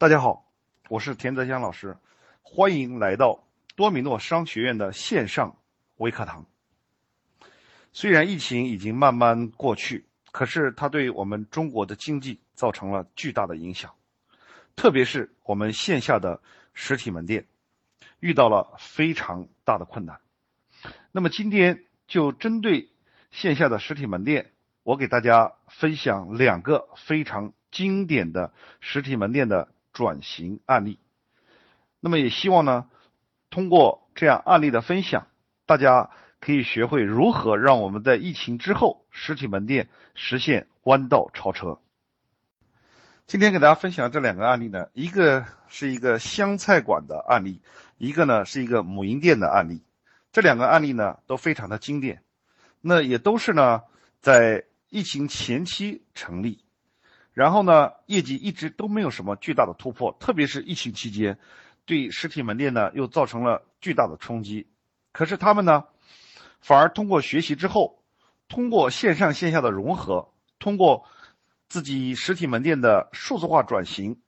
大家好，我是田泽江老师，欢迎来到多米诺商学院的线上微课堂。虽然疫情已经慢慢过去，可是它对我们中国的经济造成了巨大的影响，特别是我们线下的实体门店遇到了非常大的困难。那么今天就针对线下的实体门店，我给大家分享两个非常经典的实体门店的。转型案例，那么也希望呢，通过这样案例的分享，大家可以学会如何让我们在疫情之后实体门店实现弯道超车。今天给大家分享这两个案例呢，一个是一个湘菜馆的案例，一个呢是一个母婴店的案例。这两个案例呢都非常的经典，那也都是呢在疫情前期成立。然后呢，业绩一直都没有什么巨大的突破，特别是疫情期间，对实体门店呢又造成了巨大的冲击。可是他们呢，反而通过学习之后，通过线上线下的融合，通过自己实体门店的数字化转型，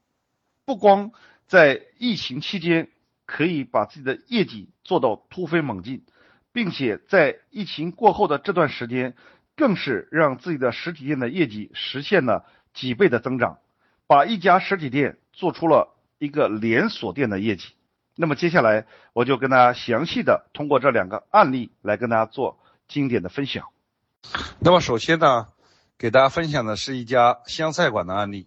不光在疫情期间可以把自己的业绩做到突飞猛进，并且在疫情过后的这段时间，更是让自己的实体店的业绩实现了。几倍的增长，把一家实体店做出了一个连锁店的业绩。那么接下来我就跟大家详细的通过这两个案例来跟大家做经典的分享。那么首先呢，给大家分享的是一家湘菜馆的案例。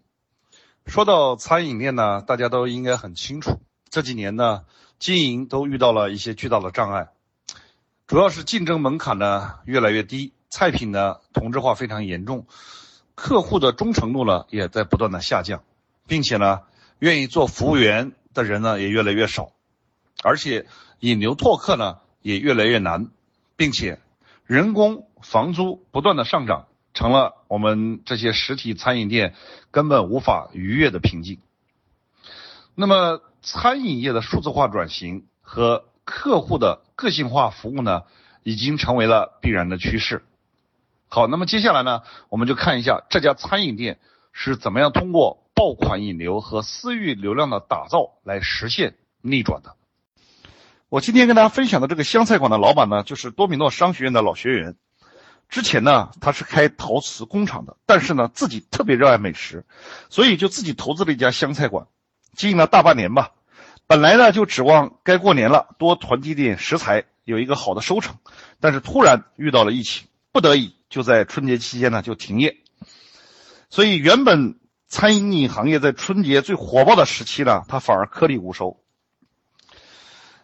说到餐饮店呢，大家都应该很清楚，这几年呢经营都遇到了一些巨大的障碍，主要是竞争门槛呢越来越低，菜品呢同质化非常严重。客户的忠诚度呢也在不断的下降，并且呢，愿意做服务员的人呢也越来越少，而且引流拓客呢也越来越难，并且人工、房租不断的上涨，成了我们这些实体餐饮店根本无法逾越的瓶颈。那么，餐饮业的数字化转型和客户的个性化服务呢，已经成为了必然的趋势。好，那么接下来呢，我们就看一下这家餐饮店是怎么样通过爆款引流和私域流量的打造来实现逆转的。我今天跟大家分享的这个湘菜馆的老板呢，就是多米诺商学院的老学员。之前呢，他是开陶瓷工厂的，但是呢，自己特别热爱美食，所以就自己投资了一家湘菜馆，经营了大半年吧。本来呢，就指望该过年了，多囤积点食材，有一个好的收成。但是突然遇到了疫情，不得已。就在春节期间呢，就停业，所以原本餐饮行业在春节最火爆的时期呢，它反而颗粒无收。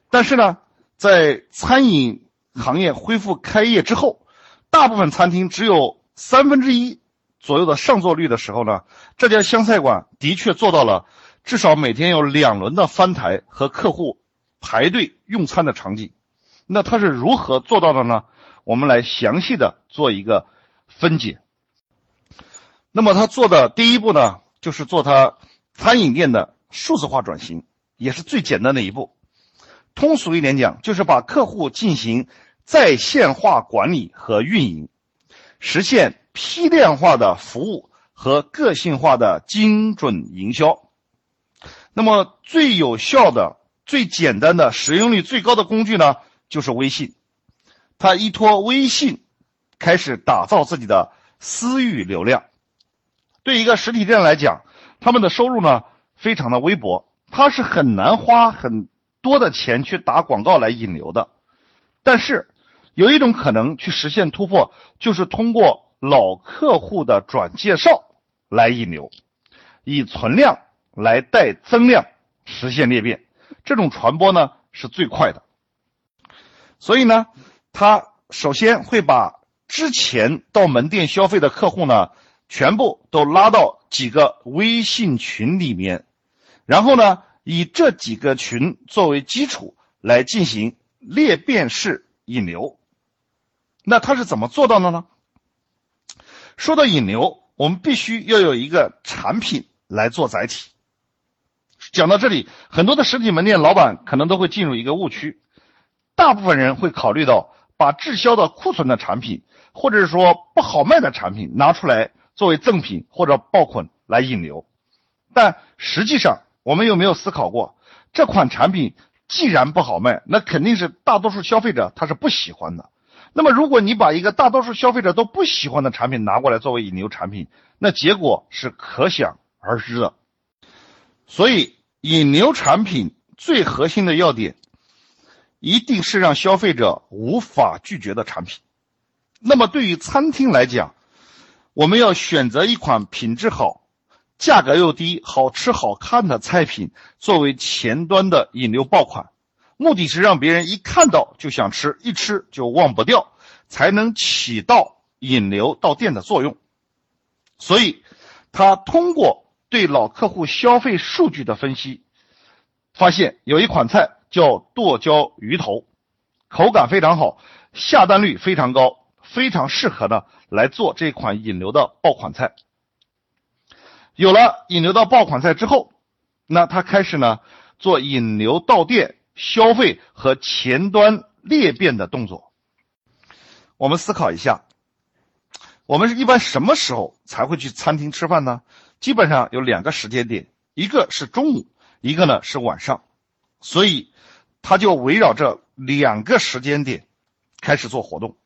但是呢，在餐饮行业恢复开业之后，大部分餐厅只有三分之一左右的上座率的时候呢，这家湘菜馆的确做到了至少每天有两轮的翻台和客户排队用餐的场景。那它是如何做到的呢？我们来详细的做一个分解。那么他做的第一步呢，就是做他餐饮店的数字化转型，也是最简单的一步。通俗一点讲，就是把客户进行在线化管理和运营，实现批量化的服务和个性化的精准营销。那么最有效的、最简单的、使用率最高的工具呢，就是微信。他依托微信开始打造自己的私域流量。对一个实体店来讲，他们的收入呢非常的微薄，他是很难花很多的钱去打广告来引流的。但是有一种可能去实现突破，就是通过老客户的转介绍来引流，以存量来带增量，实现裂变。这种传播呢是最快的。所以呢。他首先会把之前到门店消费的客户呢，全部都拉到几个微信群里面，然后呢，以这几个群作为基础来进行裂变式引流。那他是怎么做到的呢？说到引流，我们必须要有一个产品来做载体。讲到这里，很多的实体门店老板可能都会进入一个误区，大部分人会考虑到。把滞销的库存的产品，或者是说不好卖的产品拿出来作为赠品或者爆款来引流，但实际上我们有没有思考过，这款产品既然不好卖，那肯定是大多数消费者他是不喜欢的。那么，如果你把一个大多数消费者都不喜欢的产品拿过来作为引流产品，那结果是可想而知的。所以，引流产品最核心的要点，一定是让消费者无法拒绝的产品。那么，对于餐厅来讲，我们要选择一款品质好、价格又低、好吃好看的菜品作为前端的引流爆款。目的是让别人一看到就想吃，一吃就忘不掉，才能起到引流到店的作用。所以，他通过对老客户消费数据的分析，发现有一款菜叫剁椒鱼头，口感非常好，下单率非常高，非常适合呢来做这款引流的爆款菜。有了引流到爆款菜之后，那他开始呢做引流到店。消费和前端裂变的动作，我们思考一下，我们是一般什么时候才会去餐厅吃饭呢？基本上有两个时间点，一个是中午，一个呢是晚上，所以他就围绕这两个时间点开始做活动。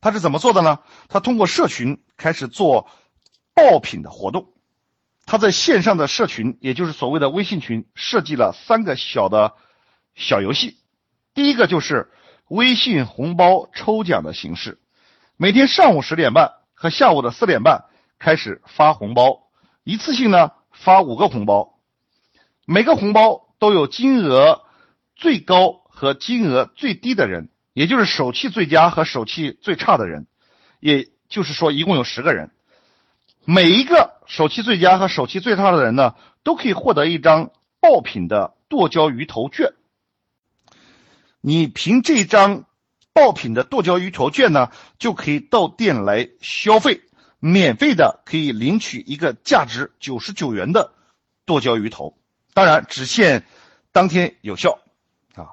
他是怎么做的呢？他通过社群开始做爆品的活动。他在线上的社群，也就是所谓的微信群，设计了三个小的。小游戏，第一个就是微信红包抽奖的形式，每天上午十点半和下午的四点半开始发红包，一次性呢发五个红包，每个红包都有金额最高和金额最低的人，也就是手气最佳和手气最差的人，也就是说一共有十个人，每一个手气最佳和手气最差的人呢，都可以获得一张爆品的剁椒鱼头券。你凭这张爆品的剁椒鱼头券呢，就可以到店来消费，免费的可以领取一个价值九十九元的剁椒鱼头，当然只限当天有效啊。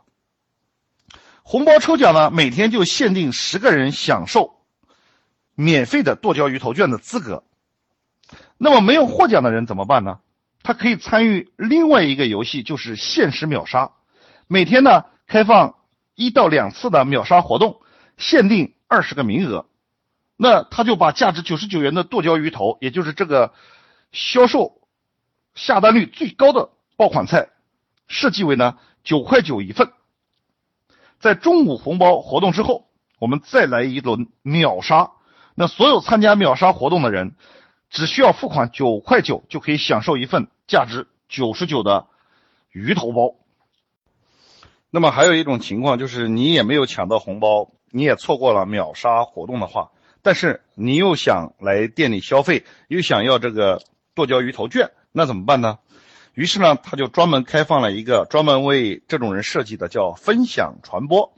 红包抽奖呢，每天就限定十个人享受免费的剁椒鱼头券的资格。那么没有获奖的人怎么办呢？他可以参与另外一个游戏，就是限时秒杀，每天呢开放。一到两次的秒杀活动，限定二十个名额，那他就把价值九十九元的剁椒鱼头，也就是这个销售下单率最高的爆款菜，设计为呢九块九一份。在中午红包活动之后，我们再来一轮秒杀，那所有参加秒杀活动的人，只需要付款九块九，就可以享受一份价值九十九的鱼头包。那么还有一种情况就是，你也没有抢到红包，你也错过了秒杀活动的话，但是你又想来店里消费，又想要这个剁椒鱼头券，那怎么办呢？于是呢，他就专门开放了一个专门为这种人设计的，叫分享传播，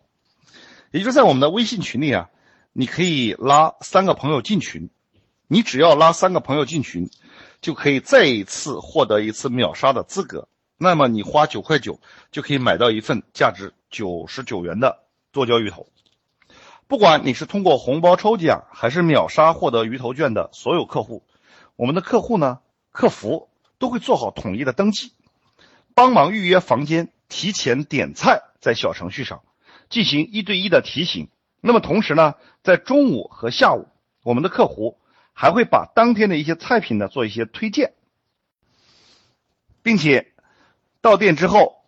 也就是在我们的微信群里啊，你可以拉三个朋友进群，你只要拉三个朋友进群，就可以再一次获得一次秒杀的资格。那么你花九块九就可以买到一份价值九十九元的剁椒鱼头。不管你是通过红包抽奖还是秒杀获得鱼头券的所有客户，我们的客户呢，客服都会做好统一的登记，帮忙预约房间，提前点菜，在小程序上进行一对一的提醒。那么同时呢，在中午和下午，我们的客户还会把当天的一些菜品呢做一些推荐，并且。到店之后，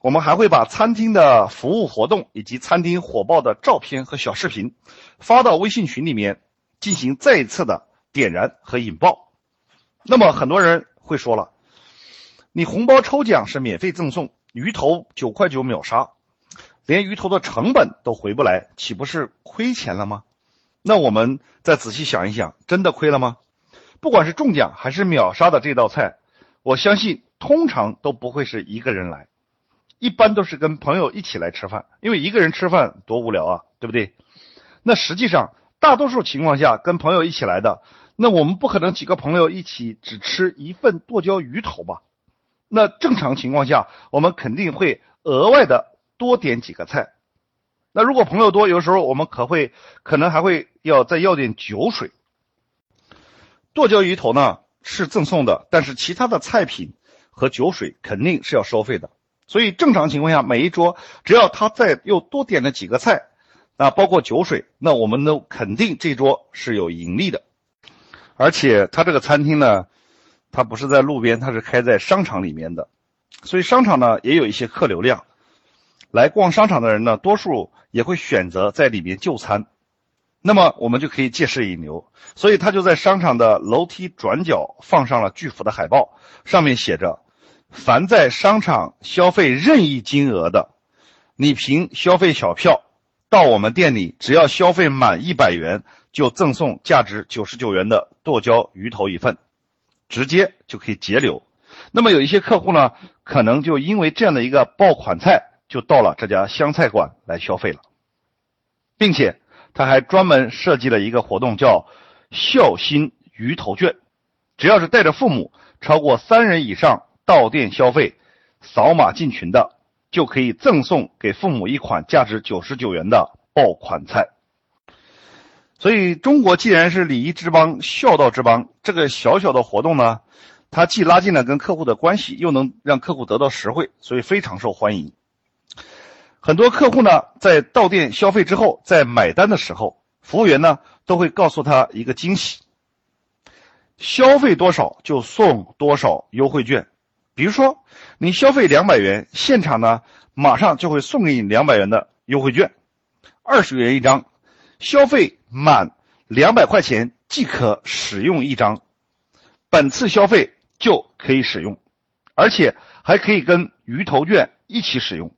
我们还会把餐厅的服务活动以及餐厅火爆的照片和小视频发到微信群里面，进行再一次的点燃和引爆。那么很多人会说了，你红包抽奖是免费赠送鱼头九块九秒杀，连鱼头的成本都回不来，岂不是亏钱了吗？那我们再仔细想一想，真的亏了吗？不管是中奖还是秒杀的这道菜，我相信。通常都不会是一个人来，一般都是跟朋友一起来吃饭，因为一个人吃饭多无聊啊，对不对？那实际上大多数情况下跟朋友一起来的，那我们不可能几个朋友一起只吃一份剁椒鱼头吧？那正常情况下，我们肯定会额外的多点几个菜。那如果朋友多，有时候我们可会可能还会要再要点酒水。剁椒鱼头呢是赠送的，但是其他的菜品。和酒水肯定是要收费的。所以正常情况下，每一桌只要他再又多点了几个菜，那包括酒水，那我们都肯定这桌是有盈利的。而且他这个餐厅呢，它不是在路边，它是开在商场里面的，所以商场呢也有一些客流量。来逛商场的人呢，多数也会选择在里面就餐。那么我们就可以借势引流，所以他就在商场的楼梯转角放上了巨幅的海报，上面写着。凡在商场消费任意金额的，你凭消费小票到我们店里，只要消费满一百元，就赠送价值九十九元的剁椒鱼头一份，直接就可以节流。那么有一些客户呢，可能就因为这样的一个爆款菜，就到了这家湘菜馆来消费了，并且他还专门设计了一个活动，叫孝心鱼头券，只要是带着父母超过三人以上。到店消费，扫码进群的就可以赠送给父母一款价值九十九元的爆款菜。所以，中国既然是礼仪之邦、孝道之邦，这个小小的活动呢，它既拉近了跟客户的关系，又能让客户得到实惠，所以非常受欢迎。很多客户呢，在到店消费之后，在买单的时候，服务员呢都会告诉他一个惊喜：消费多少就送多少优惠券。比如说，你消费两百元，现场呢马上就会送给你两百元的优惠券，二十元一张，消费满两百块钱即可使用一张，本次消费就可以使用，而且还可以跟鱼头券一起使用，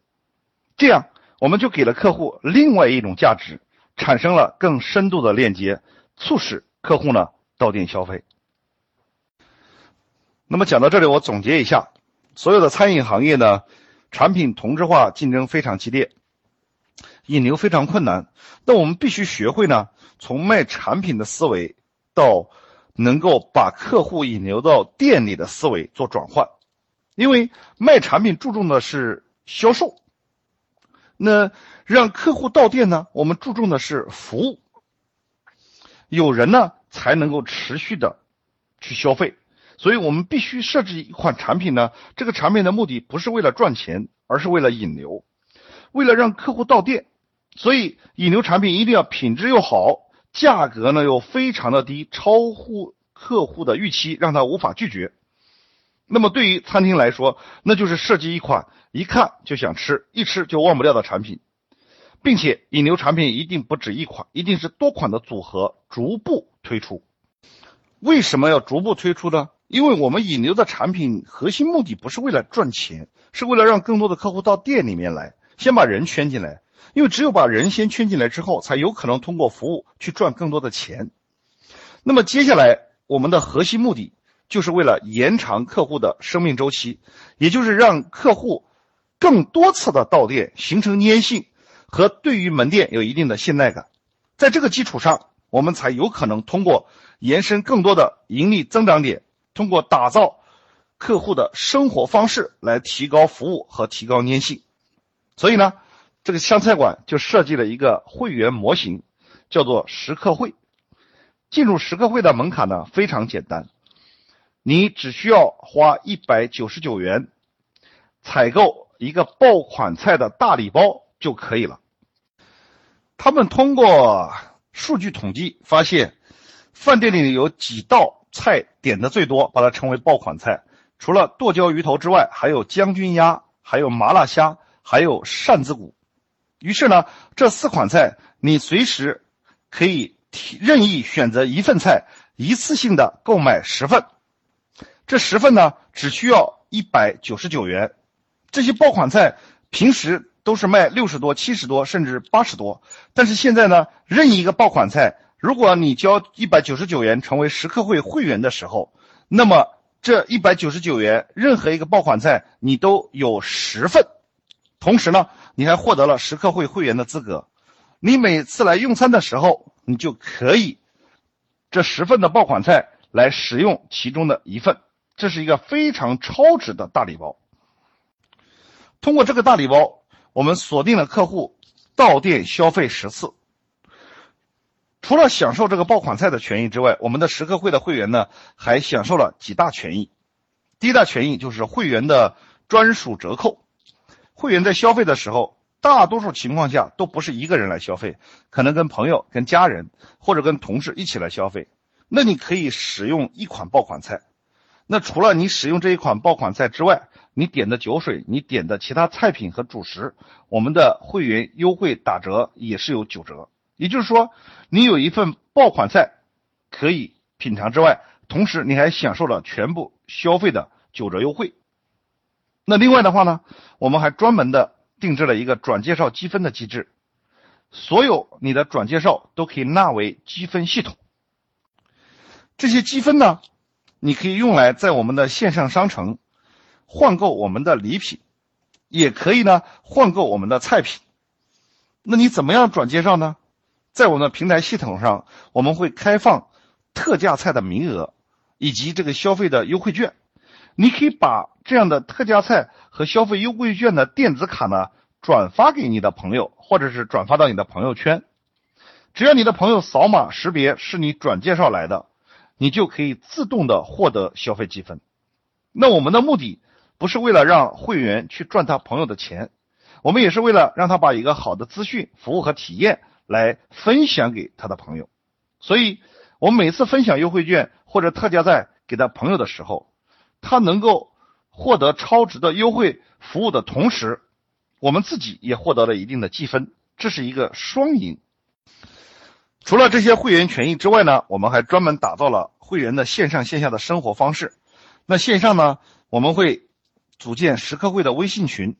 这样我们就给了客户另外一种价值，产生了更深度的链接，促使客户呢到店消费。那么讲到这里，我总结一下，所有的餐饮行业呢，产品同质化竞争非常激烈，引流非常困难。那我们必须学会呢，从卖产品的思维到能够把客户引流到店里的思维做转换。因为卖产品注重的是销售，那让客户到店呢，我们注重的是服务。有人呢，才能够持续的去消费。所以我们必须设置一款产品呢，这个产品的目的不是为了赚钱，而是为了引流，为了让客户到店。所以引流产品一定要品质又好，价格呢又非常的低，超乎客户的预期，让他无法拒绝。那么对于餐厅来说，那就是设计一款一看就想吃，一吃就忘不掉的产品，并且引流产品一定不止一款，一定是多款的组合，逐步推出。为什么要逐步推出呢？因为我们引流的产品核心目的不是为了赚钱，是为了让更多的客户到店里面来，先把人圈进来。因为只有把人先圈进来之后，才有可能通过服务去赚更多的钱。那么接下来我们的核心目的就是为了延长客户的生命周期，也就是让客户更多次的到店，形成粘性和对于门店有一定的信赖感。在这个基础上，我们才有可能通过延伸更多的盈利增长点。通过打造客户的生活方式来提高服务和提高粘性，所以呢，这个湘菜馆就设计了一个会员模型，叫做食客会。进入食客会的门槛呢非常简单，你只需要花一百九十九元采购一个爆款菜的大礼包就可以了。他们通过数据统计发现，饭店里有几道。菜点的最多，把它称为爆款菜。除了剁椒鱼头之外，还有将军鸭，还有麻辣虾，还有扇子骨。于是呢，这四款菜你随时可以任意选择一份菜，一次性的购买十份。这十份呢，只需要一百九十九元。这些爆款菜平时都是卖六十多、七十多，甚至八十多，但是现在呢，任意一个爆款菜。如果你交一百九十九元成为食客会会员的时候，那么这一百九十九元任何一个爆款菜你都有十份，同时呢，你还获得了食客会会员的资格。你每次来用餐的时候，你就可以这十份的爆款菜来使用其中的一份，这是一个非常超值的大礼包。通过这个大礼包，我们锁定了客户到店消费十次。除了享受这个爆款菜的权益之外，我们的食客会的会员呢，还享受了几大权益。第一大权益就是会员的专属折扣。会员在消费的时候，大多数情况下都不是一个人来消费，可能跟朋友、跟家人或者跟同事一起来消费。那你可以使用一款爆款菜。那除了你使用这一款爆款菜之外，你点的酒水，你点的其他菜品和主食，我们的会员优惠打折也是有九折。也就是说，你有一份爆款菜可以品尝之外，同时你还享受了全部消费的九折优惠。那另外的话呢，我们还专门的定制了一个转介绍积分的机制，所有你的转介绍都可以纳为积分系统。这些积分呢，你可以用来在我们的线上商城换购我们的礼品，也可以呢换购我们的菜品。那你怎么样转介绍呢？在我们的平台系统上，我们会开放特价菜的名额以及这个消费的优惠券。你可以把这样的特价菜和消费优惠券的电子卡呢转发给你的朋友，或者是转发到你的朋友圈。只要你的朋友扫码识别是你转介绍来的，你就可以自动的获得消费积分。那我们的目的不是为了让会员去赚他朋友的钱，我们也是为了让他把一个好的资讯、服务和体验来分享给他的朋友。所以，我们每次分享优惠券或者特价菜给他朋友的时候，他能够获得超值的优惠服务的同时，我们自己也获得了一定的积分，这是一个双赢。除了这些会员权益之外呢，我们还专门打造了会员的线上线下的生活方式。那线上呢，我们会组建十客会的微信群，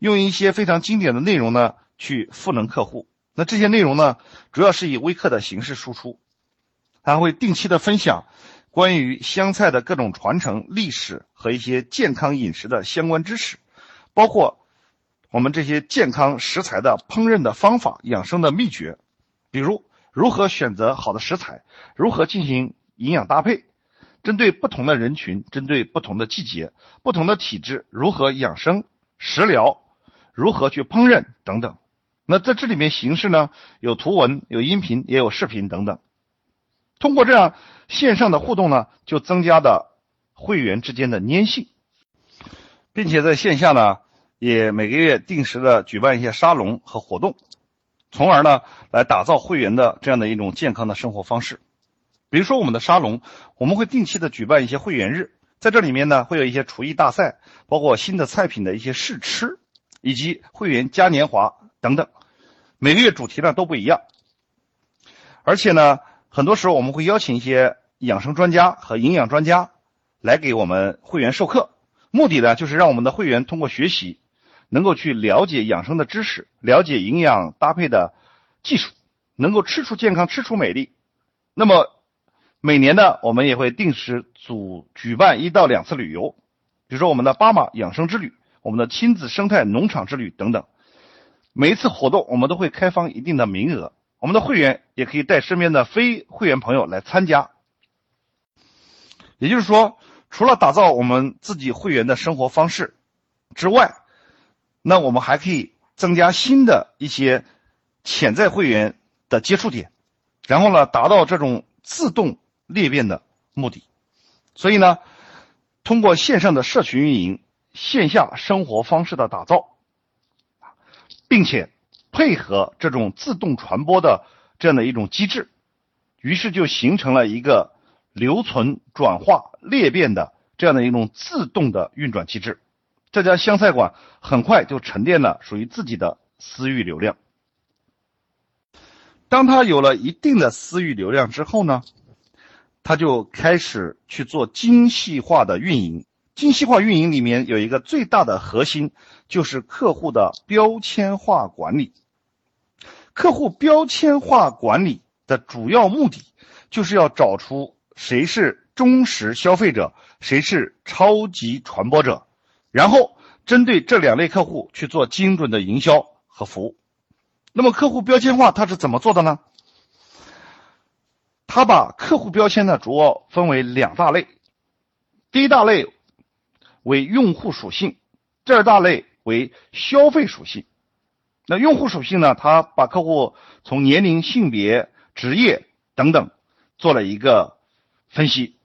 用一些非常经典的内容呢去赋能客户。那这些内容呢，主要是以微课的形式输出，还会定期的分享。关于湘菜的各种传承历史和一些健康饮食的相关知识，包括我们这些健康食材的烹饪的方法、养生的秘诀，比如如何选择好的食材，如何进行营养搭配，针对不同的人群、针对不同的季节、不同的体质，如何养生食疗，如何去烹饪等等。那在这里面形式呢，有图文、有音频、也有视频等等。通过这样线上的互动呢，就增加的会员之间的粘性，并且在线下呢，也每个月定时的举办一些沙龙和活动，从而呢来打造会员的这样的一种健康的生活方式。比如说我们的沙龙，我们会定期的举办一些会员日，在这里面呢会有一些厨艺大赛，包括新的菜品的一些试吃，以及会员嘉年华等等，每个月主题呢都不一样，而且呢。很多时候我们会邀请一些养生专家和营养专家来给我们会员授课，目的呢就是让我们的会员通过学习，能够去了解养生的知识，了解营养搭配的技术，能够吃出健康，吃出美丽。那么每年呢，我们也会定时组举办一到两次旅游，比如说我们的巴马养生之旅，我们的亲子生态农场之旅等等。每一次活动，我们都会开放一定的名额。我们的会员也可以带身边的非会员朋友来参加，也就是说，除了打造我们自己会员的生活方式之外，那我们还可以增加新的一些潜在会员的接触点，然后呢，达到这种自动裂变的目的。所以呢，通过线上的社群运营、线下生活方式的打造，并且。配合这种自动传播的这样的一种机制，于是就形成了一个留存、转化、裂变的这样的一种自动的运转机制。这家湘菜馆很快就沉淀了属于自己的私域流量。当他有了一定的私域流量之后呢，他就开始去做精细化的运营。精细化运营里面有一个最大的核心，就是客户的标签化管理。客户标签化管理的主要目的，就是要找出谁是忠实消费者，谁是超级传播者，然后针对这两类客户去做精准的营销和服务。那么客户标签化它是怎么做的呢？他把客户标签呢主要分为两大类，第一大类为用户属性，第二大类为消费属性。那用户属性呢？他把客户从年龄、性别、职业等等做了一个分析，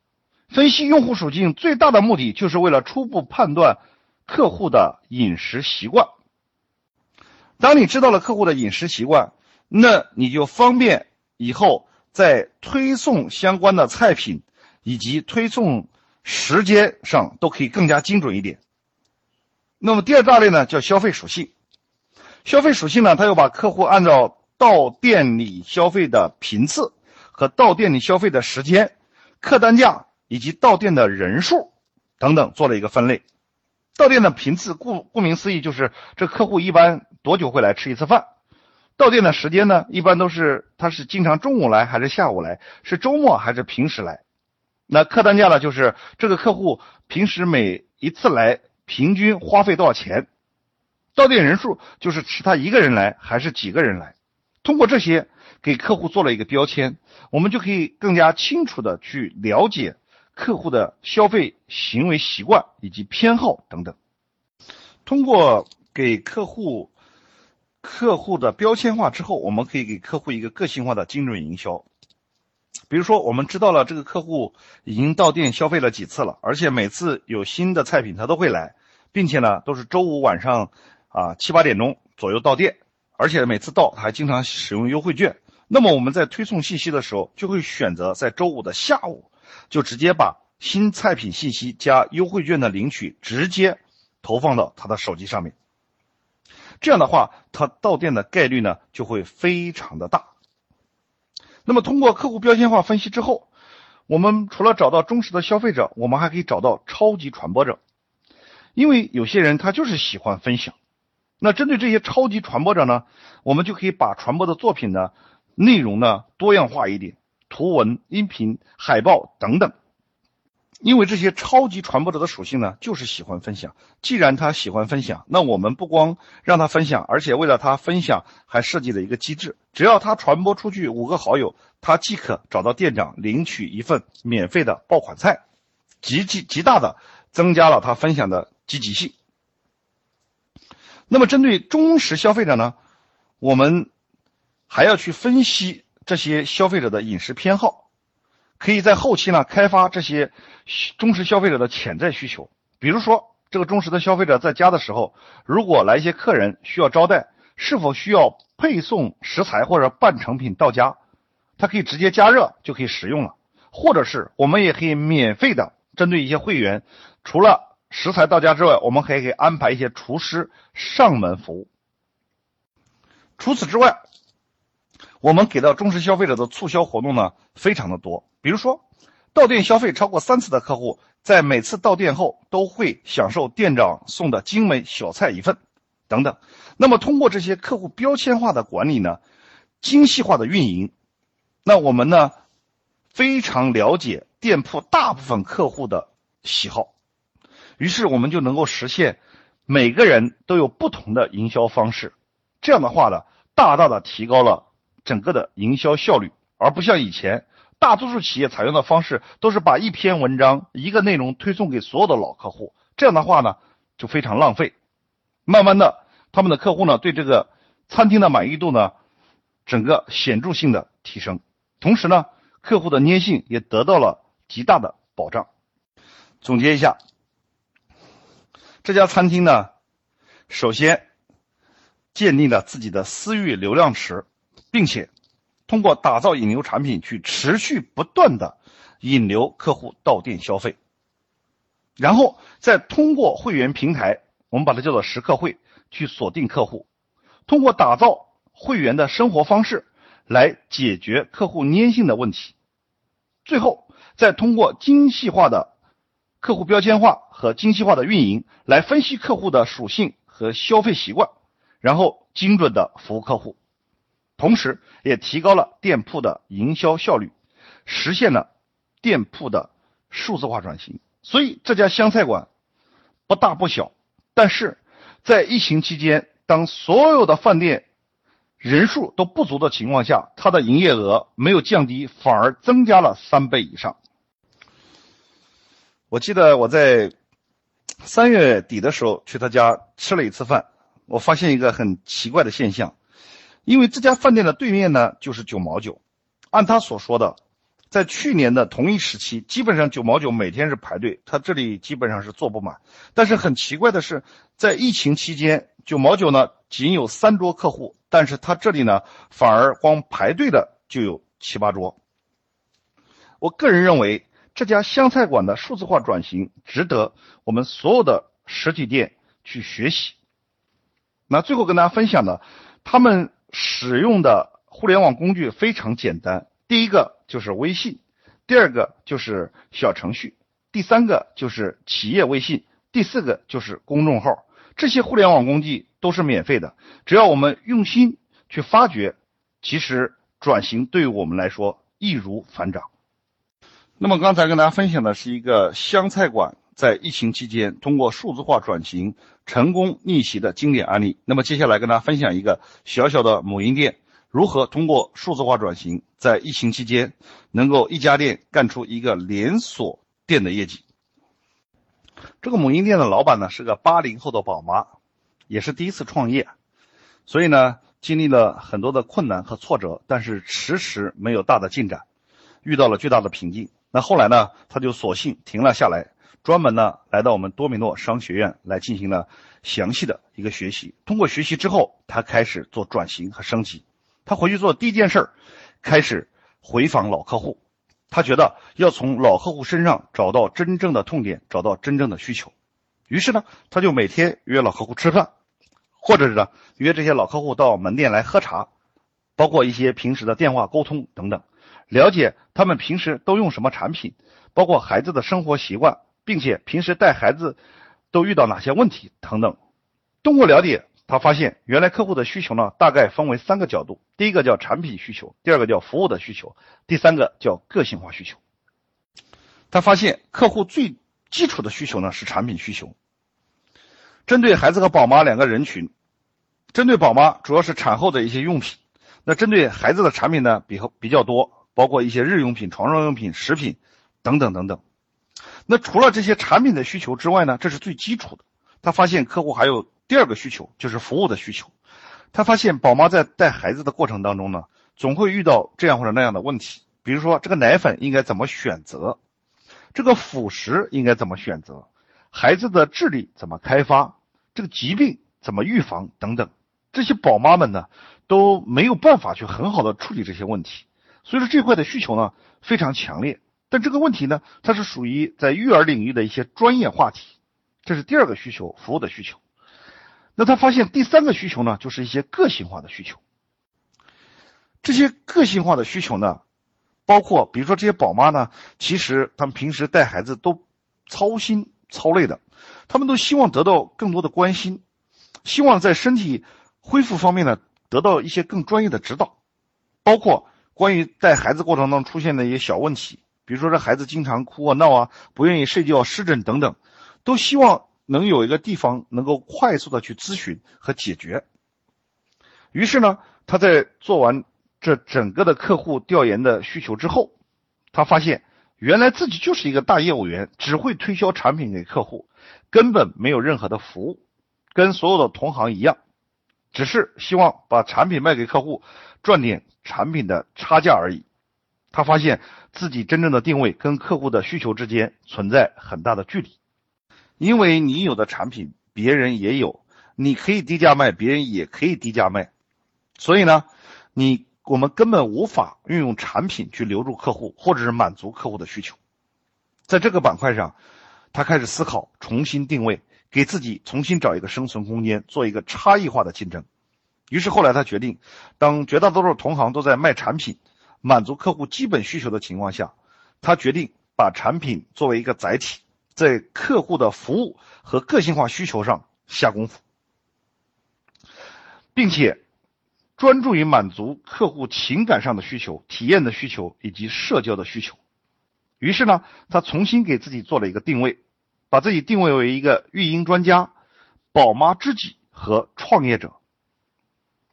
分析用户属性最大的目的就是为了初步判断客户的饮食习惯。当你知道了客户的饮食习惯，那你就方便以后在推送相关的菜品以及推送时间上都可以更加精准一点。那么第二大类呢，叫消费属性。消费属性呢，它又把客户按照到店里消费的频次和到店里消费的时间、客单价以及到店的人数等等做了一个分类。到店的频次，顾顾名思义就是这客户一般多久会来吃一次饭。到店的时间呢，一般都是他是经常中午来还是下午来，是周末还是平时来。那客单价呢，就是这个客户平时每一次来平均花费多少钱。到店人数就是是他一个人来还是几个人来，通过这些给客户做了一个标签，我们就可以更加清楚的去了解客户的消费行为习惯以及偏好等等。通过给客户客户的标签化之后，我们可以给客户一个个性化的精准营销。比如说，我们知道了这个客户已经到店消费了几次了，而且每次有新的菜品他都会来，并且呢都是周五晚上。啊，七八点钟左右到店，而且每次到还经常使用优惠券。那么我们在推送信息的时候，就会选择在周五的下午，就直接把新菜品信息加优惠券的领取直接投放到他的手机上面。这样的话，他到店的概率呢就会非常的大。那么通过客户标签化分析之后，我们除了找到忠实的消费者，我们还可以找到超级传播者，因为有些人他就是喜欢分享。那针对这些超级传播者呢，我们就可以把传播的作品呢内容呢多样化一点，图文、音频、海报等等。因为这些超级传播者的属性呢，就是喜欢分享。既然他喜欢分享，那我们不光让他分享，而且为了他分享，还设计了一个机制：只要他传播出去五个好友，他即可找到店长领取一份免费的爆款菜，极极极大的增加了他分享的积极性。那么，针对忠实消费者呢，我们还要去分析这些消费者的饮食偏好，可以在后期呢开发这些忠实消费者的潜在需求。比如说，这个忠实的消费者在家的时候，如果来一些客人需要招待，是否需要配送食材或者半成品到家，他可以直接加热就可以食用了，或者是我们也可以免费的针对一些会员，除了。食材到家之外，我们还可以安排一些厨师上门服务。除此之外，我们给到忠实消费者的促销活动呢，非常的多。比如说，到店消费超过三次的客户，在每次到店后都会享受店长送的精美小菜一份，等等。那么，通过这些客户标签化的管理呢，精细化的运营，那我们呢，非常了解店铺大部分客户的喜好。于是我们就能够实现每个人都有不同的营销方式，这样的话呢，大大的提高了整个的营销效率，而不像以前大多数企业采用的方式都是把一篇文章一个内容推送给所有的老客户，这样的话呢就非常浪费。慢慢的，他们的客户呢对这个餐厅的满意度呢整个显著性的提升，同时呢客户的粘性也得到了极大的保障。总结一下。这家餐厅呢，首先建立了自己的私域流量池，并且通过打造引流产品去持续不断的引流客户到店消费，然后再通过会员平台，我们把它叫做食客会，去锁定客户，通过打造会员的生活方式来解决客户粘性的问题，最后再通过精细化的。客户标签化和精细化的运营，来分析客户的属性和消费习惯，然后精准的服务客户，同时也提高了店铺的营销效率，实现了店铺的数字化转型。所以这家湘菜馆不大不小，但是在疫情期间，当所有的饭店人数都不足的情况下，它的营业额没有降低，反而增加了三倍以上。我记得我在三月底的时候去他家吃了一次饭，我发现一个很奇怪的现象，因为这家饭店的对面呢就是九毛九，按他所说的，在去年的同一时期，基本上九毛九每天是排队，他这里基本上是坐不满。但是很奇怪的是，在疫情期间，九毛九呢仅有三桌客户，但是他这里呢反而光排队的就有七八桌。我个人认为，这家湘菜馆的数字化转型值得我们所有的实体店去学习。那最后跟大家分享的，他们使用的互联网工具非常简单。第一个就是微信，第二个就是小程序，第三个就是企业微信，第四个就是公众号。这些互联网工具都是免费的，只要我们用心去发掘，其实转型对于我们来说易如反掌。那么刚才跟大家分享的是一个湘菜馆在疫情期间通过数字化转型成功逆袭的经典案例。那么接下来跟大家分享一个小小的母婴店。如何通过数字化转型，在疫情期间能够一家店干出一个连锁店的业绩？这个母婴店的老板呢是个八零后的宝妈，也是第一次创业，所以呢经历了很多的困难和挫折，但是迟迟没有大的进展，遇到了巨大的瓶颈。那后来呢，他就索性停了下来，专门呢来到我们多米诺商学院来进行了详细的一个学习。通过学习之后，他开始做转型和升级。他回去做第一件事儿，开始回访老客户。他觉得要从老客户身上找到真正的痛点，找到真正的需求。于是呢，他就每天约老客户吃饭，或者是呢约这些老客户到门店来喝茶，包括一些平时的电话沟通等等，了解他们平时都用什么产品，包括孩子的生活习惯，并且平时带孩子都遇到哪些问题等等。通过了解。他发现，原来客户的需求呢，大概分为三个角度：第一个叫产品需求，第二个叫服务的需求，第三个叫个性化需求。他发现，客户最基础的需求呢是产品需求。针对孩子和宝妈两个人群，针对宝妈主要是产后的一些用品，那针对孩子的产品呢比较比较多，包括一些日用品、床上用品、食品等等等等。那除了这些产品的需求之外呢，这是最基础的。他发现客户还有。第二个需求就是服务的需求，他发现宝妈在带孩子的过程当中呢，总会遇到这样或者那样的问题，比如说这个奶粉应该怎么选择，这个辅食应该怎么选择，孩子的智力怎么开发，这个疾病怎么预防等等，这些宝妈们呢都没有办法去很好的处理这些问题，所以说这块的需求呢非常强烈，但这个问题呢它是属于在育儿领域的一些专业话题，这是第二个需求，服务的需求。那他发现第三个需求呢，就是一些个性化的需求。这些个性化的需求呢，包括比如说这些宝妈呢，其实他们平时带孩子都操心操累的，他们都希望得到更多的关心，希望在身体恢复方面呢得到一些更专业的指导，包括关于带孩子过程中出现的一些小问题，比如说这孩子经常哭啊闹啊，不愿意睡觉、湿疹等等，都希望。能有一个地方能够快速的去咨询和解决。于是呢，他在做完这整个的客户调研的需求之后，他发现原来自己就是一个大业务员，只会推销产品给客户，根本没有任何的服务，跟所有的同行一样，只是希望把产品卖给客户，赚点产品的差价而已。他发现自己真正的定位跟客户的需求之间存在很大的距离。因为你有的产品别人也有，你可以低价卖，别人也可以低价卖，所以呢，你我们根本无法运用产品去留住客户，或者是满足客户的需求。在这个板块上，他开始思考重新定位，给自己重新找一个生存空间，做一个差异化的竞争。于是后来他决定，当绝大多数同行都在卖产品，满足客户基本需求的情况下，他决定把产品作为一个载体。在客户的服务和个性化需求上下功夫，并且专注于满足客户情感上的需求、体验的需求以及社交的需求。于是呢，他重新给自己做了一个定位，把自己定位为一个育婴专家、宝妈知己和创业者。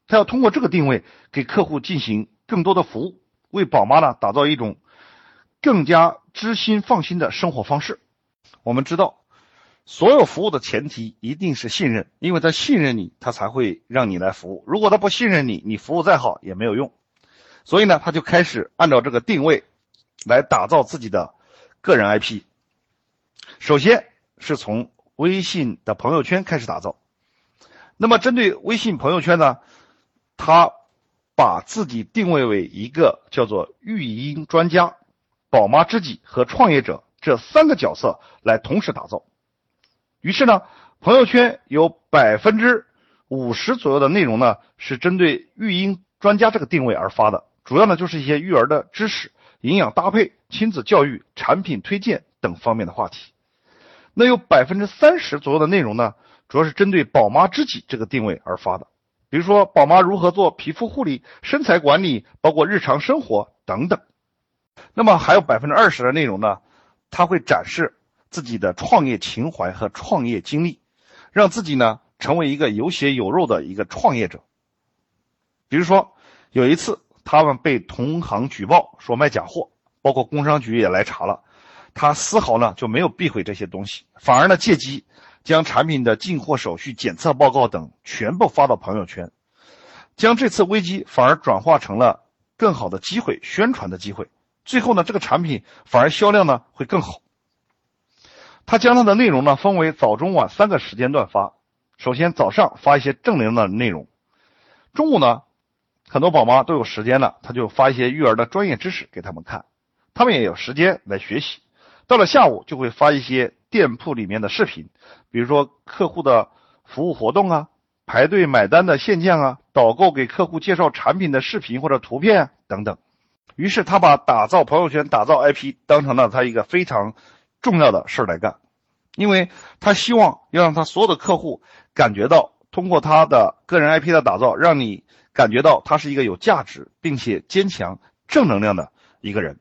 他要通过这个定位给客户进行更多的服务，为宝妈呢打造一种更加知心放心的生活方式。我们知道，所有服务的前提一定是信任，因为他信任你，他才会让你来服务。如果他不信任你，你服务再好也没有用。所以呢，他就开始按照这个定位，来打造自己的个人 IP。首先是从微信的朋友圈开始打造。那么针对微信朋友圈呢，他把自己定位为一个叫做育婴专家、宝妈知己和创业者这三个角色来同时打造。于是呢，朋友圈有百分之五十左右的内容呢是针对育婴专家这个定位而发的，主要呢就是一些育儿的知识、营养搭配、亲子教育、产品推荐等方面的话题。那有百分之三十左右的内容呢，主要是针对宝妈知己这个定位而发的，比如说宝妈如何做皮肤护理、身材管理，包括日常生活等等。那么还有百分之二十的内容呢，它会展示自己的创业情怀和创业经历，让自己呢成为一个有血有肉的一个创业者。比如说有一次他们被同行举报说卖假货，包括工商局也来查了。他丝毫呢就没有避讳这些东西，反而呢借机将产品的进货手续、检测报告等全部发到朋友圈，将这次危机反而转化成了更好的机会、宣传的机会。最后呢，这个产品反而销量呢会更好。他将他的内容呢分为早、中、晚三个时间段发。首先早上发一些正能量的内容，中午呢很多宝妈都有时间了，他就发一些育儿的专业知识给他们看，他们也有时间来学习。到了下午就会发一些店铺里面的视频，比如说客户的服务活动啊，排队买单的现象啊，导购给客户介绍产品的视频或者图片啊等等。于是他把打造朋友圈、打造 IP 当成了他一个非常重要的事儿来干，因为他希望要让他所有的客户感觉到，通过他的个人 IP 的打造，让你感觉到他是一个有价值并且坚强、正能量的一个人。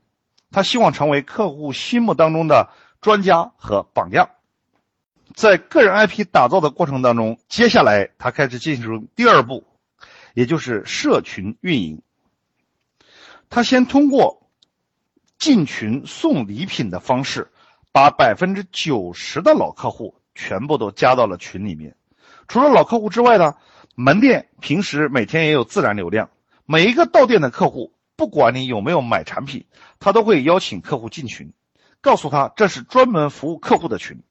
他希望成为客户心目当中的专家和榜样。在个人 IP 打造的过程当中，接下来他开始进行第二步，也就是社群运营。他先通过进群送礼品的方式，把百分之九十的老客户全部都加到了群里面。除了老客户之外呢，门店平时每天也有自然流量，每一个到店的客户。不管你有没有买产品，他都会邀请客户进群，告诉他这是专门服务客户的群，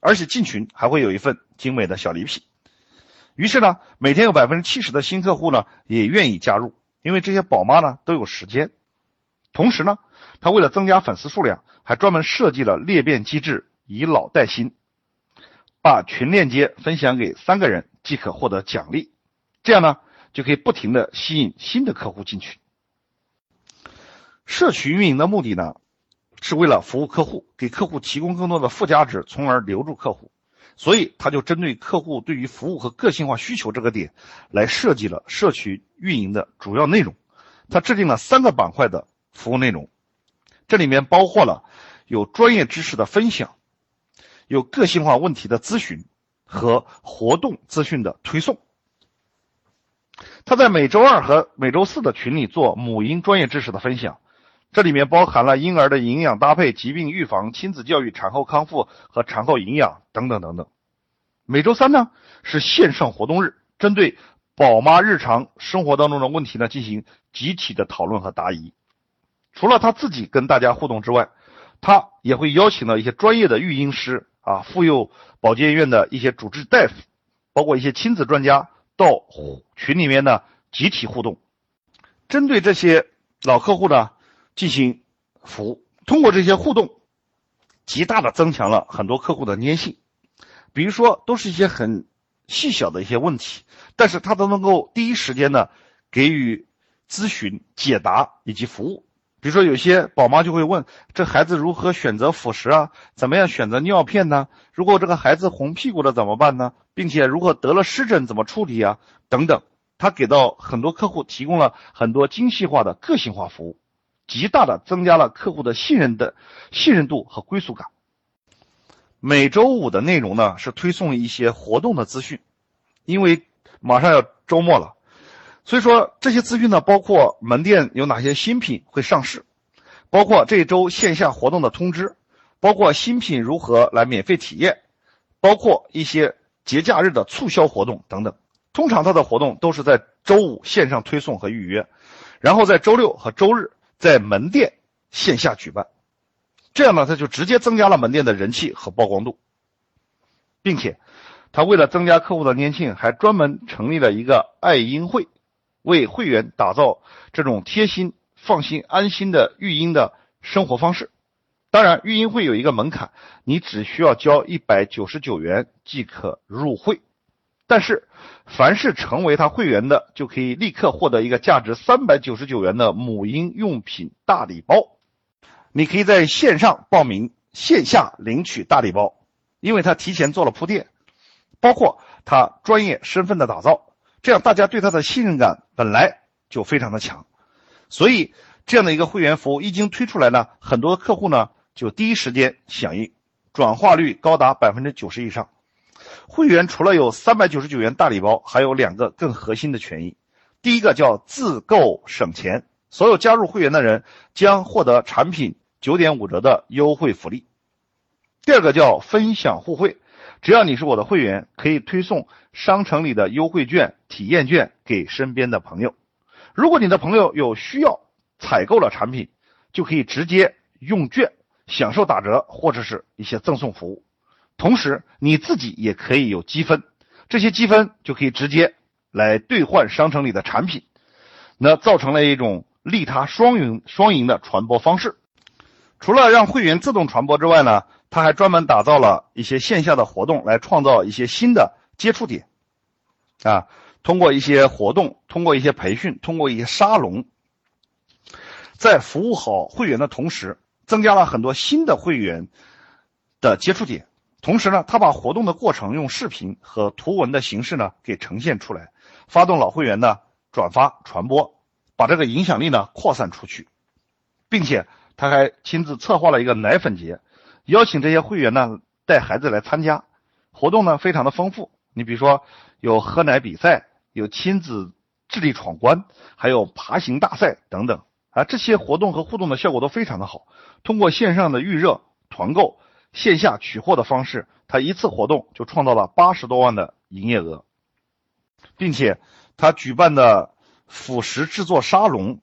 而且进群还会有一份精美的小礼品。于是呢，每天有百分之七十的新客户呢也愿意加入，因为这些宝妈呢都有时间。同时呢，他为了增加粉丝数量，还专门设计了裂变机制，以老带新，把群链接分享给三个人即可获得奖励，这样呢就可以不停的吸引新的客户进群。社群运营的目的呢，是为了服务客户，给客户提供更多的附加值，从而留住客户。所以，他就针对客户对于服务和个性化需求这个点，来设计了社群运营的主要内容。他制定了三个板块的服务内容，这里面包括了有专业知识的分享，有个性化问题的咨询和活动资讯的推送。他在每周二和每周四的群里做母婴专业知识的分享。这里面包含了婴儿的营养搭配、疾病预防、亲子教育、产后康复和产后营养等等等等。每周三呢是线上活动日，针对宝妈日常生活当中的问题呢进行集体的讨论和答疑。除了他自己跟大家互动之外，他也会邀请到一些专业的育婴师啊、妇幼保健院的一些主治大夫，包括一些亲子专家到群里面呢集体互动。针对这些老客户呢。进行服务，通过这些互动，极大的增强了很多客户的粘性。比如说，都是一些很细小的一些问题，但是他都能够第一时间呢给予咨询、解答以及服务。比如说，有些宝妈就会问：这孩子如何选择辅食啊？怎么样选择尿片呢？如果这个孩子红屁股了怎么办呢？并且如果得了湿疹怎么处理啊？等等，他给到很多客户提供了很多精细化的个性化服务。极大的增加了客户的信任的信任度和归属感。每周五的内容呢是推送一些活动的资讯，因为马上要周末了，所以说这些资讯呢包括门店有哪些新品会上市，包括这周线下活动的通知，包括新品如何来免费体验，包括一些节假日的促销活动等等。通常它的活动都是在周五线上推送和预约，然后在周六和周日。在门店线下举办，这样呢，他就直接增加了门店的人气和曝光度，并且他为了增加客户的粘性，还专门成立了一个爱婴会，为会员打造这种贴心、放心、安心的育婴的生活方式。当然，育婴会有一个门槛，你只需要交一百九十九元即可入会。但是，凡是成为他会员的，就可以立刻获得一个价值三百九十九元的母婴用品大礼包。你可以在线上报名，线下领取大礼包，因为他提前做了铺垫，包括他专业身份的打造，这样大家对他的信任感本来就非常的强。所以，这样的一个会员服务一经推出来呢，很多客户呢。就第一时间响应，转化率高达百分之九十以上。会员除了有三百九十九元大礼包，还有两个更核心的权益。第一个叫自购省钱，所有加入会员的人将获得产品九点五折的优惠福利。第二个叫分享互惠，只要你是我的会员，可以推送商城里的优惠券、体验券给身边的朋友。如果你的朋友有需要，采购了产品，就可以直接用券。享受打折或者是一些赠送服务，同时你自己也可以有积分，这些积分就可以直接来兑换商城里的产品，那造成了一种利他双赢双赢的传播方式。除了让会员自动传播之外呢，他还专门打造了一些线下的活动，来创造一些新的接触点。啊，通过一些活动，通过一些培训，通过一些沙龙，在服务好会员的同时。增加了很多新的会员的接触点，同时呢，他把活动的过程用视频和图文的形式呢给呈现出来，发动老会员呢转发传播，把这个影响力呢扩散出去，并且他还亲自策划了一个奶粉节，邀请这些会员呢带孩子来参加，活动呢非常的丰富，你比如说有喝奶比赛，有亲子智力闯关，还有爬行大赛等等。啊，这些活动和互动的效果都非常的好。通过线上的预热、团购、线下取货的方式，他一次活动就创造了八十多万的营业额，并且他举办的辅食制作沙龙，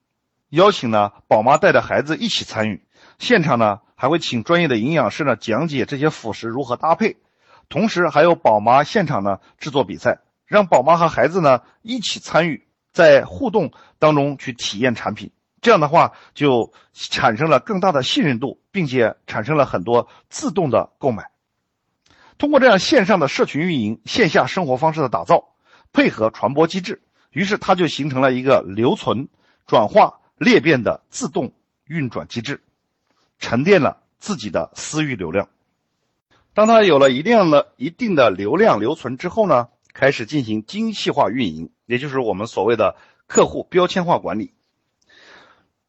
邀请呢宝妈带着孩子一起参与，现场呢还会请专业的营养师呢讲解这些辅食如何搭配，同时还有宝妈现场呢制作比赛，让宝妈和孩子呢一起参与，在互动当中去体验产品。这样的话，就产生了更大的信任度，并且产生了很多自动的购买。通过这样线上的社群运营、线下生活方式的打造，配合传播机制，于是它就形成了一个留存、转化、裂变的自动运转机制，沉淀了自己的私域流量。当它有了一定的一定的流量留存之后呢，开始进行精细化运营，也就是我们所谓的客户标签化管理。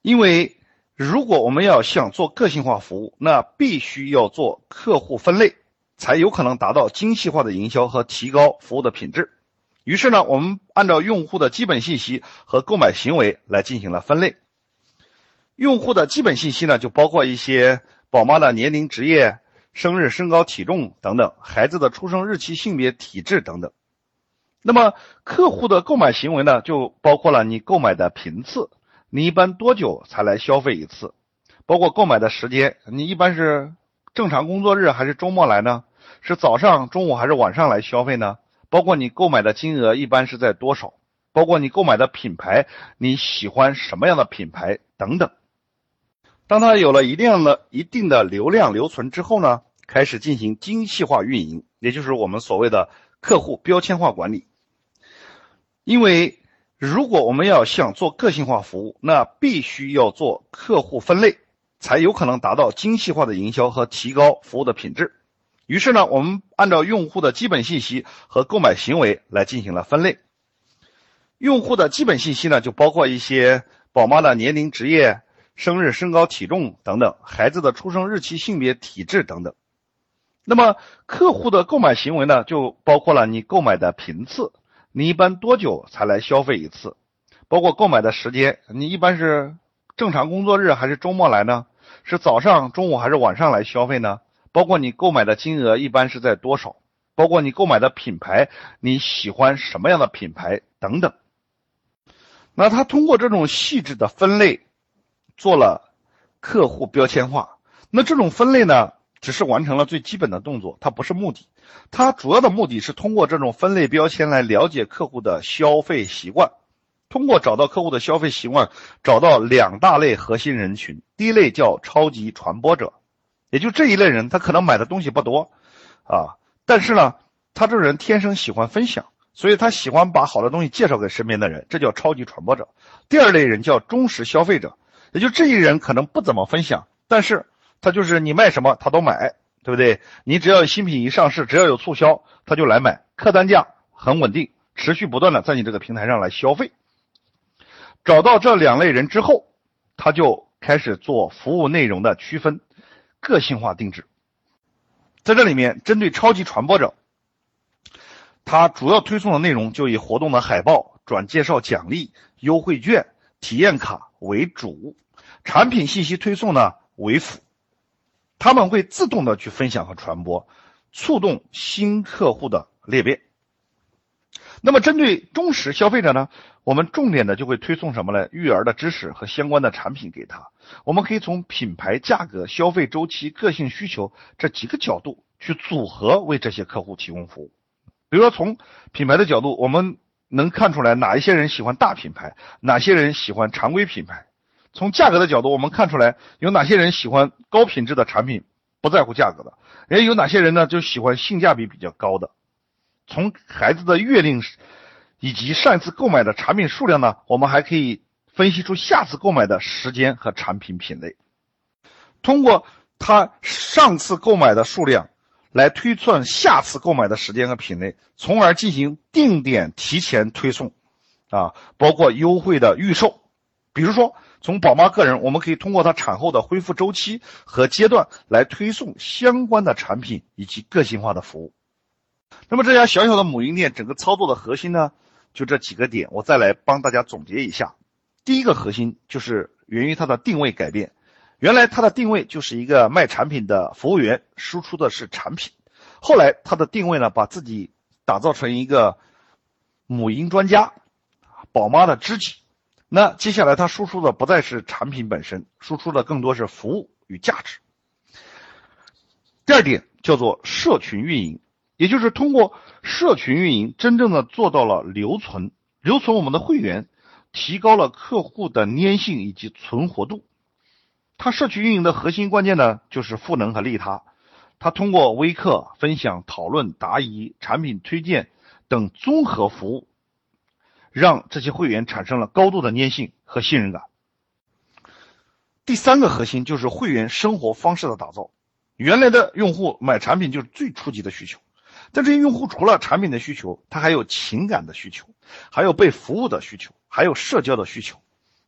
因为如果我们要想做个性化服务，那必须要做客户分类，才有可能达到精细化的营销和提高服务的品质。于是呢，我们按照用户的基本信息和购买行为来进行了分类。用户的基本信息呢，就包括一些宝妈的年龄、职业、生日、身高、体重等等，孩子的出生日期、性别、体质等等。那么客户的购买行为呢，就包括了你购买的频次。你一般多久才来消费一次？包括购买的时间，你一般是正常工作日还是周末来呢？是早上、中午还是晚上来消费呢？包括你购买的金额一般是在多少？包括你购买的品牌，你喜欢什么样的品牌等等。当它有了一定的一定的流量留存之后呢，开始进行精细化运营，也就是我们所谓的客户标签化管理，因为。如果我们要想做个性化服务，那必须要做客户分类，才有可能达到精细化的营销和提高服务的品质。于是呢，我们按照用户的基本信息和购买行为来进行了分类。用户的基本信息呢，就包括一些宝妈的年龄、职业、生日、身高、体重等等，孩子的出生日期、性别、体质等等。那么客户的购买行为呢，就包括了你购买的频次。你一般多久才来消费一次？包括购买的时间，你一般是正常工作日还是周末来呢？是早上、中午还是晚上来消费呢？包括你购买的金额一般是在多少？包括你购买的品牌，你喜欢什么样的品牌等等。那他通过这种细致的分类，做了客户标签化。那这种分类呢，只是完成了最基本的动作，它不是目的。它主要的目的是通过这种分类标签来了解客户的消费习惯。通过找到客户的消费习惯，找到两大类核心人群。第一类叫超级传播者，也就这一类人，他可能买的东西不多，啊，但是呢，他这人天生喜欢分享，所以他喜欢把好的东西介绍给身边的人，这叫超级传播者。第二类人叫忠实消费者，也就这一人可能不怎么分享，但是他就是你卖什么他都买，对不对？你只要有新品一上市，只要有促销，他就来买，客单价很稳定，持续不断的在你这个平台上来消费。找到这两类人之后，他就开始做服务内容的区分，个性化定制。在这里面，针对超级传播者，他主要推送的内容就以活动的海报、转介绍奖励、优惠券、体验卡为主，产品信息推送呢为辅。他们会自动的去分享和传播，触动新客户的裂变。那么，针对忠实消费者呢，我们重点的就会推送什么呢？育儿的知识和相关的产品给他。我们可以从品牌、价格、消费周期、个性需求这几个角度去组合为这些客户提供服务。比如说，从品牌的角度，我们能看出来哪一些人喜欢大品牌，哪些人喜欢常规品牌；从价格的角度，我们看出来有哪些人喜欢高品质的产品，不在乎价格的；也有哪些人呢，就喜欢性价比比较高的。从孩子的月龄以及上一次购买的产品数量呢，我们还可以分析出下次购买的时间和产品品类。通过他上次购买的数量来推算下次购买的时间和品类，从而进行定点提前推送，啊，包括优惠的预售。比如说，从宝妈个人，我们可以通过她产后的恢复周期和阶段来推送相关的产品以及个性化的服务。那么这家小小的母婴店整个操作的核心呢，就这几个点，我再来帮大家总结一下。第一个核心就是源于它的定位改变，原来它的定位就是一个卖产品的服务员，输出的是产品。后来它的定位呢，把自己打造成一个母婴专家，宝妈的知己。那接下来它输出的不再是产品本身，输出的更多是服务与价值。第二点叫做社群运营。也就是通过社群运营，真正的做到了留存，留存我们的会员，提高了客户的粘性以及存活度。它社群运营的核心关键呢，就是赋能和利他。它通过微课、分享、讨论、答疑、产品推荐等综合服务，让这些会员产生了高度的粘性和信任感。第三个核心就是会员生活方式的打造。原来的用户买产品就是最初级的需求。但这些用户除了产品的需求，他还有情感的需求，还有被服务的需求，还有社交的需求。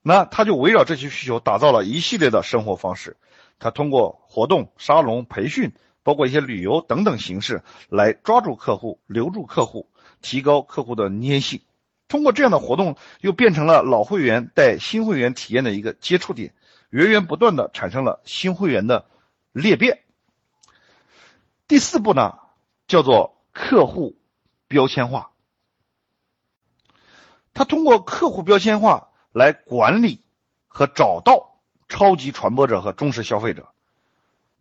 那他就围绕这些需求打造了一系列的生活方式。他通过活动、沙龙、培训，包括一些旅游等等形式，来抓住客户、留住客户、提高客户的粘性。通过这样的活动，又变成了老会员带新会员体验的一个接触点，源源不断的产生了新会员的裂变。第四步呢，叫做。客户标签化，他通过客户标签化来管理和找到超级传播者和忠实消费者。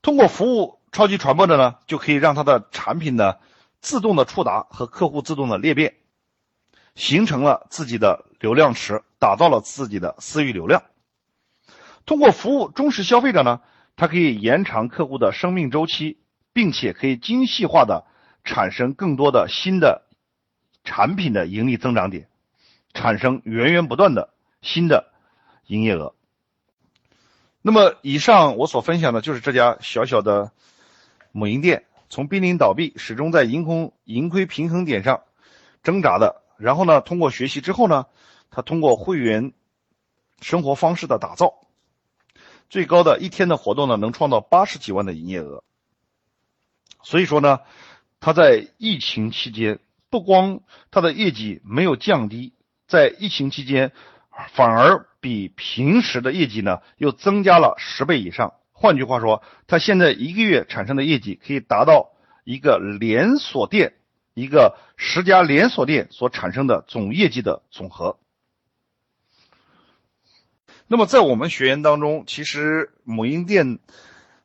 通过服务超级传播者呢，就可以让他的产品呢自动的触达和客户自动的裂变，形成了自己的流量池，打造了自己的私域流量。通过服务忠实消费者呢，它可以延长客户的生命周期，并且可以精细化的。产生更多的新的产品的盈利增长点，产生源源不断的新的营业额。那么，以上我所分享的就是这家小小的母婴店从濒临倒闭，始终在盈空盈亏平衡点上挣扎的。然后呢，通过学习之后呢，他通过会员生活方式的打造，最高的一天的活动呢，能创造八十几万的营业额。所以说呢。他在疫情期间，不光他的业绩没有降低，在疫情期间，反而比平时的业绩呢又增加了十倍以上。换句话说，他现在一个月产生的业绩可以达到一个连锁店、一个十家连锁店所产生的总业绩的总和。那么在我们学员当中，其实母婴店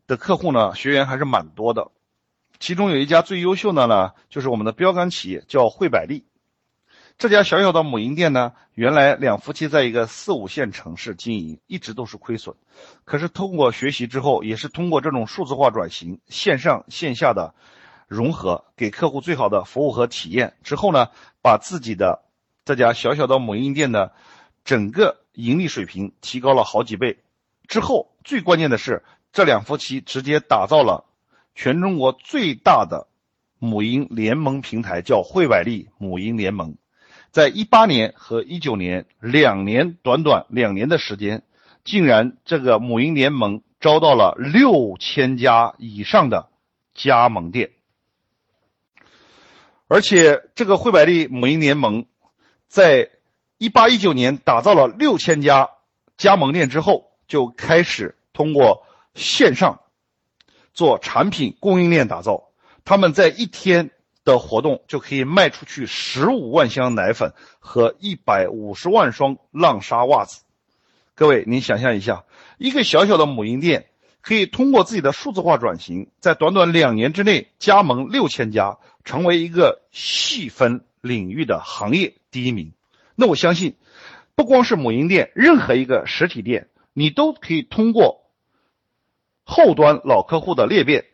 的客户呢，学员还是蛮多的。其中有一家最优秀的呢，就是我们的标杆企业，叫惠百利。这家小小的母婴店呢，原来两夫妻在一个四五线城市经营，一直都是亏损。可是通过学习之后，也是通过这种数字化转型、线上线下的融合，给客户最好的服务和体验之后呢，把自己的这家小小的母婴店的整个盈利水平提高了好几倍。之后最关键的是，这两夫妻直接打造了全中国最大的母婴联盟平台，叫惠百利母婴联盟。在一八年和一九年两年，短短两年的时间，竟然这个母婴联盟招到了六千家以上的加盟店，而且这个惠百利母婴联盟，在一八一九年打造了六千家加盟店之后，就开始通过线上做产品供应链打造，他们在一天。的活动就可以卖出去十五万箱奶粉和一百五十万双浪莎袜子。各位，您想象一下，一个小小的母婴店可以通过自己的数字化转型，在短短两年之内加盟六千家，成为一个细分领域的行业第一名。那我相信，不光是母婴店，任何一个实体店，你都可以通过后端老客户的裂变，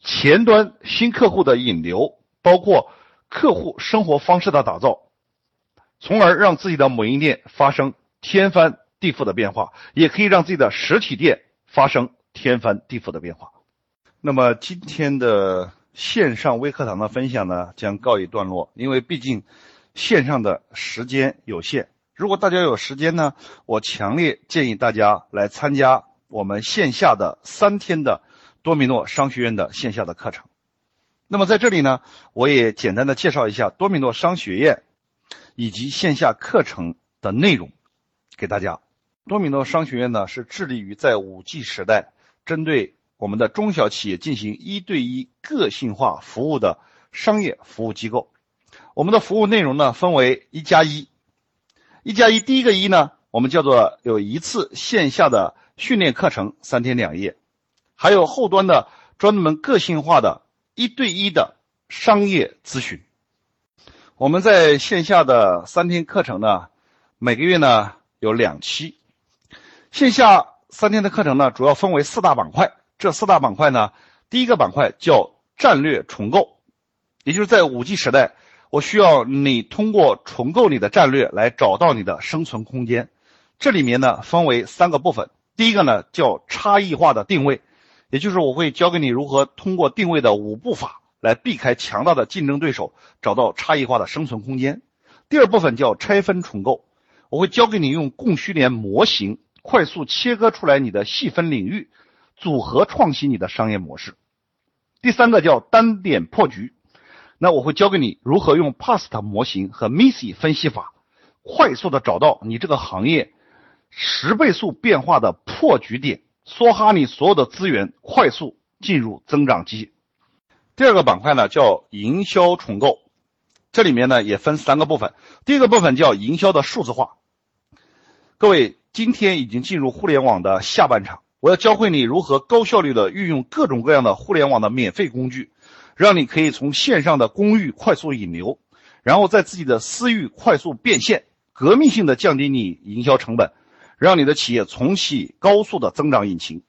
前端新客户的引流。包括客户生活方式的打造，从而让自己的母婴店发生天翻地覆的变化，也可以让自己的实体店发生天翻地覆的变化。那么今天的线上微课堂的分享呢，将告一段落，因为毕竟线上的时间有限。如果大家有时间呢，我强烈建议大家来参加我们线下的三天的多米诺商学院的线下的课程。那么在这里呢，我也简单的介绍一下多米诺商学院以及线下课程的内容给大家。多米诺商学院呢是致力于在五 G 时代，针对我们的中小企业进行一对一个性化服务的商业服务机构。我们的服务内容呢分为一加一，一加一第一个一呢，我们叫做有一次线下的训练课程三天两夜，还有后端的专门个性化的。一对一的商业咨询，我们在线下的三天课程呢，每个月呢有两期。线下三天的课程呢，主要分为四大板块。这四大板块呢，第一个板块叫战略重构，也就是在五 G 时代，我需要你通过重构你的战略来找到你的生存空间。这里面呢分为三个部分，第一个呢叫差异化的定位。也就是我会教给你如何通过定位的五步法来避开强大的竞争对手，找到差异化的生存空间。第二部分叫拆分重构，我会教给你用供需链模型快速切割出来你的细分领域，组合创新你的商业模式。第三个叫单点破局，那我会教给你如何用 PAST 模型和 MISSY 分析法，快速的找到你这个行业十倍速变化的破局点。梭哈你所有的资源，快速进入增长期。第二个板块呢叫营销重构，这里面呢也分三个部分。第一个部分叫营销的数字化。各位，今天已经进入互联网的下半场，我要教会你如何高效率的运用各种各样的互联网的免费工具，让你可以从线上的公域快速引流，然后在自己的私域快速变现，革命性的降低你营销成本。让你的企业重启高速的增长引擎。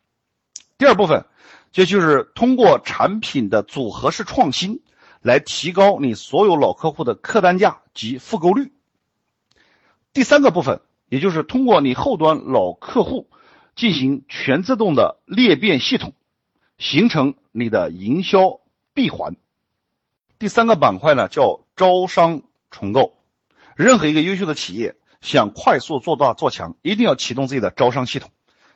第二部分，这就是通过产品的组合式创新来提高你所有老客户的客单价及复购率。第三个部分，也就是通过你后端老客户进行全自动的裂变系统，形成你的营销闭环。第三个板块呢，叫招商重构。任何一个优秀的企业。想快速做大做强，一定要启动自己的招商系统。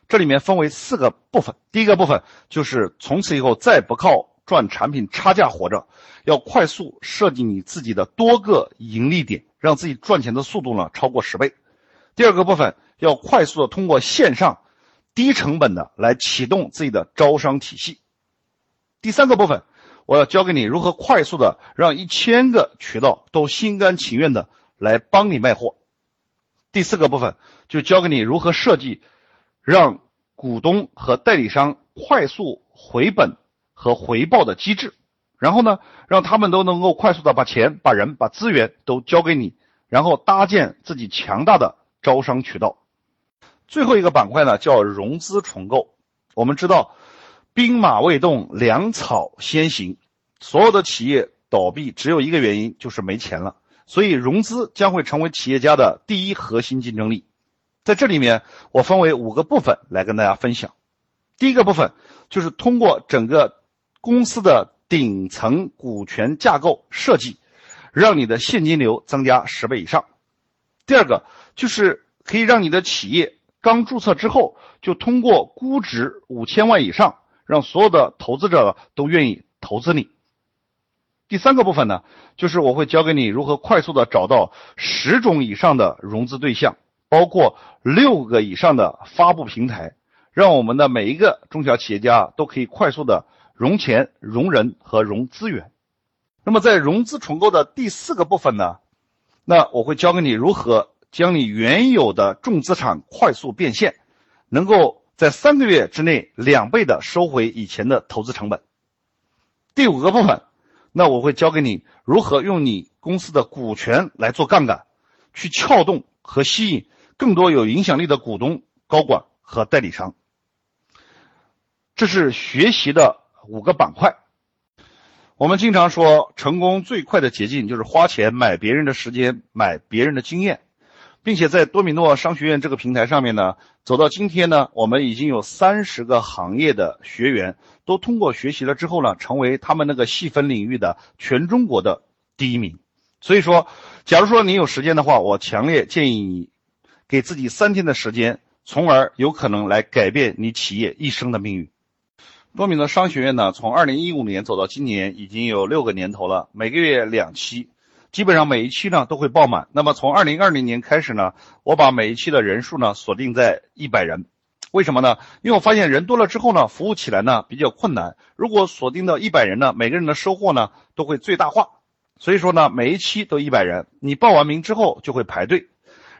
这里面分为四个部分。第一个部分就是从此以后再不靠赚产品差价活着，要快速设计你自己的多个盈利点，让自己赚钱的速度呢超过十倍。第二个部分要快速的通过线上低成本的来启动自己的招商体系。第三个部分，我要教给你如何快速的让一千个渠道都心甘情愿的来帮你卖货。第四个部分就教给你如何设计让股东和代理商快速回本和回报的机制，然后呢，让他们都能够快速的把钱、把人、把资源都交给你，然后搭建自己强大的招商渠道。最后一个板块呢，叫融资重构。我们知道，兵马未动，粮草先行。所有的企业倒闭只有一个原因，就是没钱了。所以融资将会成为企业家的第一核心竞争力。在这里面，我分为五个部分来跟大家分享。第一个部分就是通过整个公司的顶层股权架构设计，让你的现金流增加十倍以上。第二个就是可以让你的企业。刚注册之后，就通过估值五千万以上，让所有的投资者都愿意投资你。第三个部分呢，就是我会教给你如何快速的找到十种以上的融资对象，包括六个以上的发布平台，让我们的每一个中小企业家都可以快速的融钱、融人和融资源。那么在融资重构的第四个部分呢，那我会教给你如何。将你原有的重资产快速变现，能够在三个月之内两倍的收回以前的投资成本。第五个部分，那我会教给你如何用你公司的股权来做杠杆，去撬动和吸引更多有影响力的股东、高管和代理商。这是学习的五个板块。我们经常说，成功最快的捷径就是花钱买别人的时间，买别人的经验。并且在多米诺商学院这个平台上面呢，走到今天呢，我们已经有三十个行业的学员都通过学习了之后呢，成为他们那个细分领域的全中国的第一名。所以说，假如说你有时间的话，我强烈建议你给自己三天的时间，从而有可能来改变你企业一生的命运。多米诺商学院呢，从二零一五年走到今年，已经有六个年头了，每个月两期。基本上每一期呢都会爆满。那么从二零二零年开始呢，我把每一期的人数呢锁定在一百人。为什么呢？因为我发现人多了之后呢，服务起来呢比较困难。如果锁定到一百人呢，每个人的收获呢都会最大化。所以说呢，每一期都一百人，你报完名之后就会排队。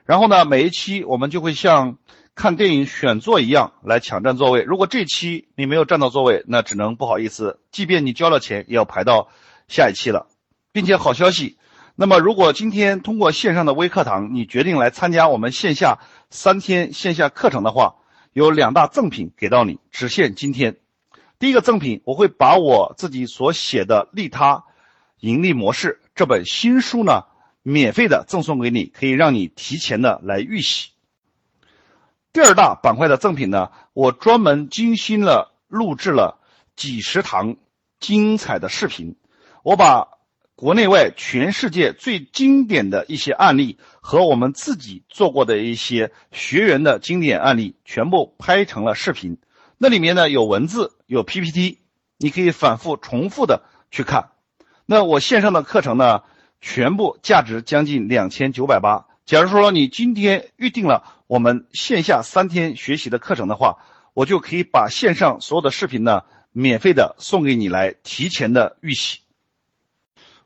然后呢，每一期我们就会像看电影选座一样来抢占座位。如果这期你没有占到座位，那只能不好意思，即便你交了钱，也要排到下一期了，并且好消息。那么，如果今天通过线上的微课堂，你决定来参加我们线下三天线下课程的话，有两大赠品给到你，只限今天。第一个赠品，我会把我自己所写的《利他盈利模式》这本新书呢，免费的赠送给你，可以让你提前的来预习。第二大板块的赠品呢，我专门精心了录制了几十堂精彩的视频，我把。国内外全世界最经典的一些案例和我们自己做过的一些学员的经典案例，全部拍成了视频。那里面呢有文字，有 PPT，你可以反复重复的去看。那我线上的课程呢，全部价值将近两千九百八。假如说你今天预定了我们线下三天学习的课程的话，我就可以把线上所有的视频呢，免费的送给你来提前的预习。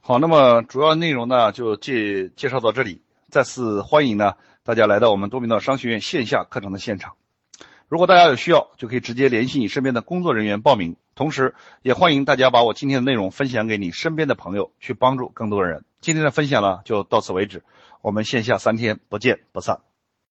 好，那么主要内容呢就介介绍到这里。再次欢迎呢大家来到我们多米诺商学院线下课程的现场。如果大家有需要，就可以直接联系你身边的工作人员报名。同时，也欢迎大家把我今天的内容分享给你身边的朋友，去帮助更多的人。今天的分享呢就到此为止，我们线下三天不见不散。